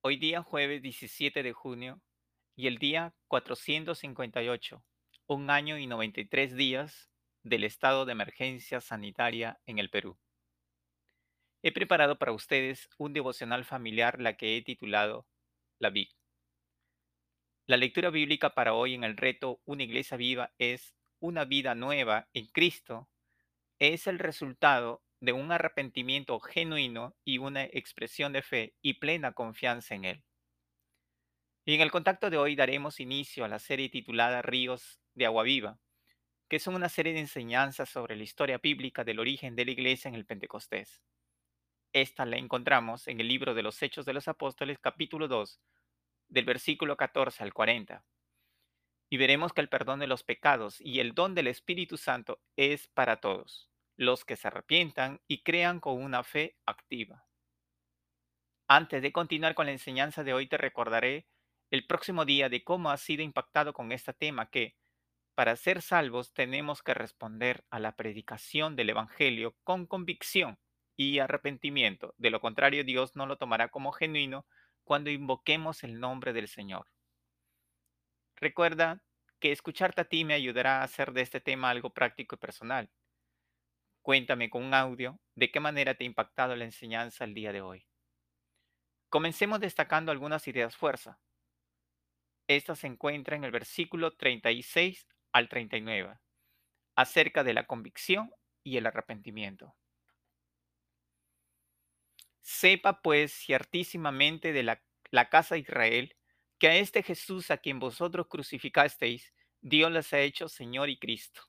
Hoy día jueves 17 de junio y el día 458, un año y 93 días del estado de emergencia sanitaria en el Perú. He preparado para ustedes un devocional familiar la que he titulado La Vid. La lectura bíblica para hoy en el reto Una iglesia viva es Una vida nueva en Cristo. Es el resultado de un arrepentimiento genuino y una expresión de fe y plena confianza en Él. Y en el contacto de hoy daremos inicio a la serie titulada Ríos de Agua Viva, que son una serie de enseñanzas sobre la historia bíblica del origen de la iglesia en el Pentecostés. Esta la encontramos en el libro de los Hechos de los Apóstoles capítulo 2, del versículo 14 al 40. Y veremos que el perdón de los pecados y el don del Espíritu Santo es para todos los que se arrepientan y crean con una fe activa. Antes de continuar con la enseñanza de hoy, te recordaré el próximo día de cómo has sido impactado con este tema que, para ser salvos, tenemos que responder a la predicación del Evangelio con convicción y arrepentimiento. De lo contrario, Dios no lo tomará como genuino cuando invoquemos el nombre del Señor. Recuerda que escucharte a ti me ayudará a hacer de este tema algo práctico y personal. Cuéntame con un audio de qué manera te ha impactado la enseñanza el día de hoy. Comencemos destacando algunas ideas fuerza. Esta se encuentra en el versículo 36 al 39, acerca de la convicción y el arrepentimiento. Sepa pues ciertísimamente de la, la casa de Israel que a este Jesús a quien vosotros crucificasteis, Dios les ha hecho Señor y Cristo.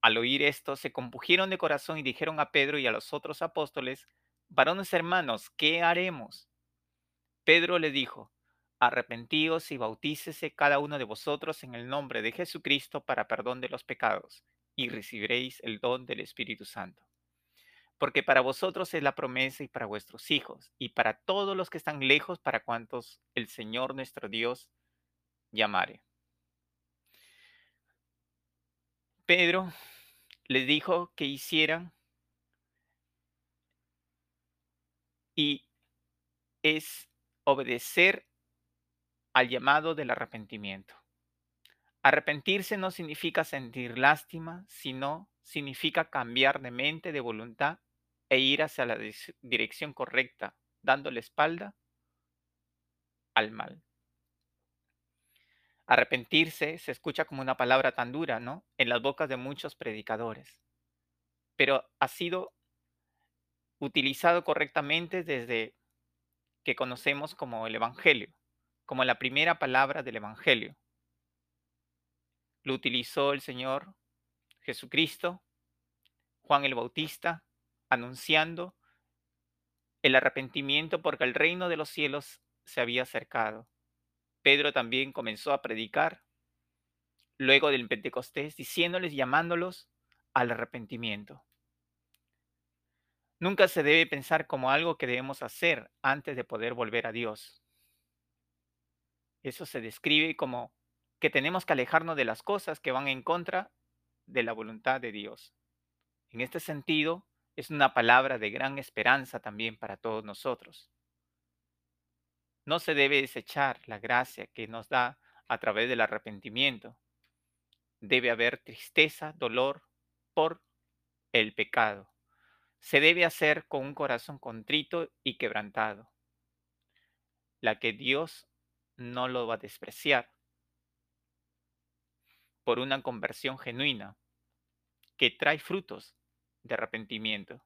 Al oír esto, se compugieron de corazón y dijeron a Pedro y a los otros apóstoles, varones hermanos, ¿qué haremos? Pedro le dijo, arrepentíos y bautícese cada uno de vosotros en el nombre de Jesucristo para perdón de los pecados, y recibiréis el don del Espíritu Santo. Porque para vosotros es la promesa y para vuestros hijos, y para todos los que están lejos, para cuantos el Señor nuestro Dios llamare. Pedro les dijo que hicieran y es obedecer al llamado del arrepentimiento. Arrepentirse no significa sentir lástima, sino significa cambiar de mente, de voluntad e ir hacia la dirección correcta, dando la espalda al mal. Arrepentirse se escucha como una palabra tan dura, ¿no? En las bocas de muchos predicadores. Pero ha sido utilizado correctamente desde que conocemos como el Evangelio, como la primera palabra del Evangelio. Lo utilizó el Señor Jesucristo, Juan el Bautista, anunciando el arrepentimiento porque el reino de los cielos se había acercado. Pedro también comenzó a predicar luego del Pentecostés, diciéndoles, llamándolos al arrepentimiento. Nunca se debe pensar como algo que debemos hacer antes de poder volver a Dios. Eso se describe como que tenemos que alejarnos de las cosas que van en contra de la voluntad de Dios. En este sentido, es una palabra de gran esperanza también para todos nosotros. No se debe desechar la gracia que nos da a través del arrepentimiento. Debe haber tristeza, dolor por el pecado. Se debe hacer con un corazón contrito y quebrantado, la que Dios no lo va a despreciar por una conversión genuina que trae frutos de arrepentimiento.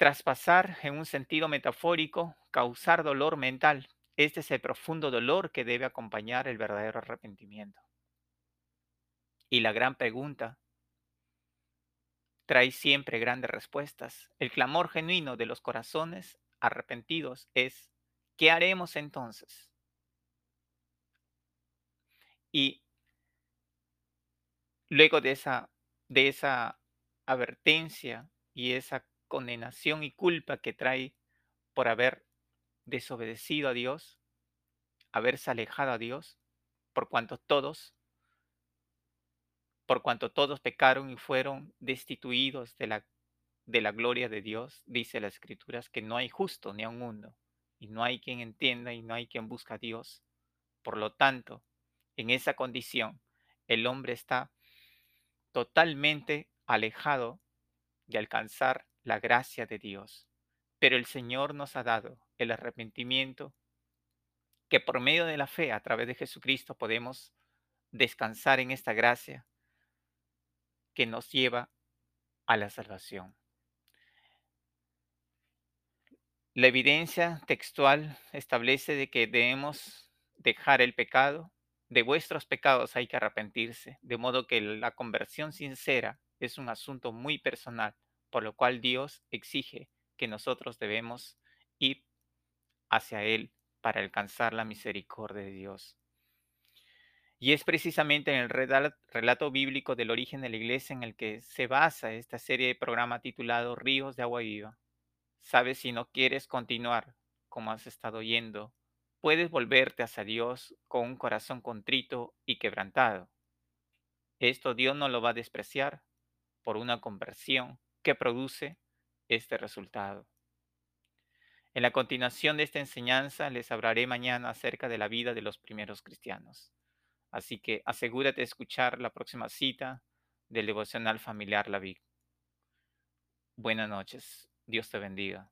Traspasar en un sentido metafórico, causar dolor mental. Este es el profundo dolor que debe acompañar el verdadero arrepentimiento. Y la gran pregunta trae siempre grandes respuestas. El clamor genuino de los corazones arrepentidos es, ¿qué haremos entonces? Y luego de esa, de esa advertencia y esa condenación y culpa que trae por haber desobedecido a Dios, haberse alejado a Dios, por cuanto todos, por cuanto todos pecaron y fueron destituidos de la, de la gloria de Dios, dice las escrituras que no hay justo ni a un mundo, y no hay quien entienda y no hay quien busca a Dios. Por lo tanto, en esa condición, el hombre está totalmente alejado de alcanzar la gracia de Dios. Pero el Señor nos ha dado el arrepentimiento que por medio de la fe a través de Jesucristo podemos descansar en esta gracia que nos lleva a la salvación. La evidencia textual establece de que debemos dejar el pecado. De vuestros pecados hay que arrepentirse, de modo que la conversión sincera es un asunto muy personal, por lo cual Dios exige que nosotros debemos ir hacia Él para alcanzar la misericordia de Dios. Y es precisamente en el relato bíblico del origen de la iglesia en el que se basa esta serie de programa titulado Ríos de Agua Viva. Sabes, si no quieres continuar como has estado yendo, puedes volverte hacia Dios con un corazón contrito y quebrantado. Esto Dios no lo va a despreciar por una conversión que produce este resultado. En la continuación de esta enseñanza les hablaré mañana acerca de la vida de los primeros cristianos. Así que asegúrate de escuchar la próxima cita del devocional familiar La Buenas noches. Dios te bendiga.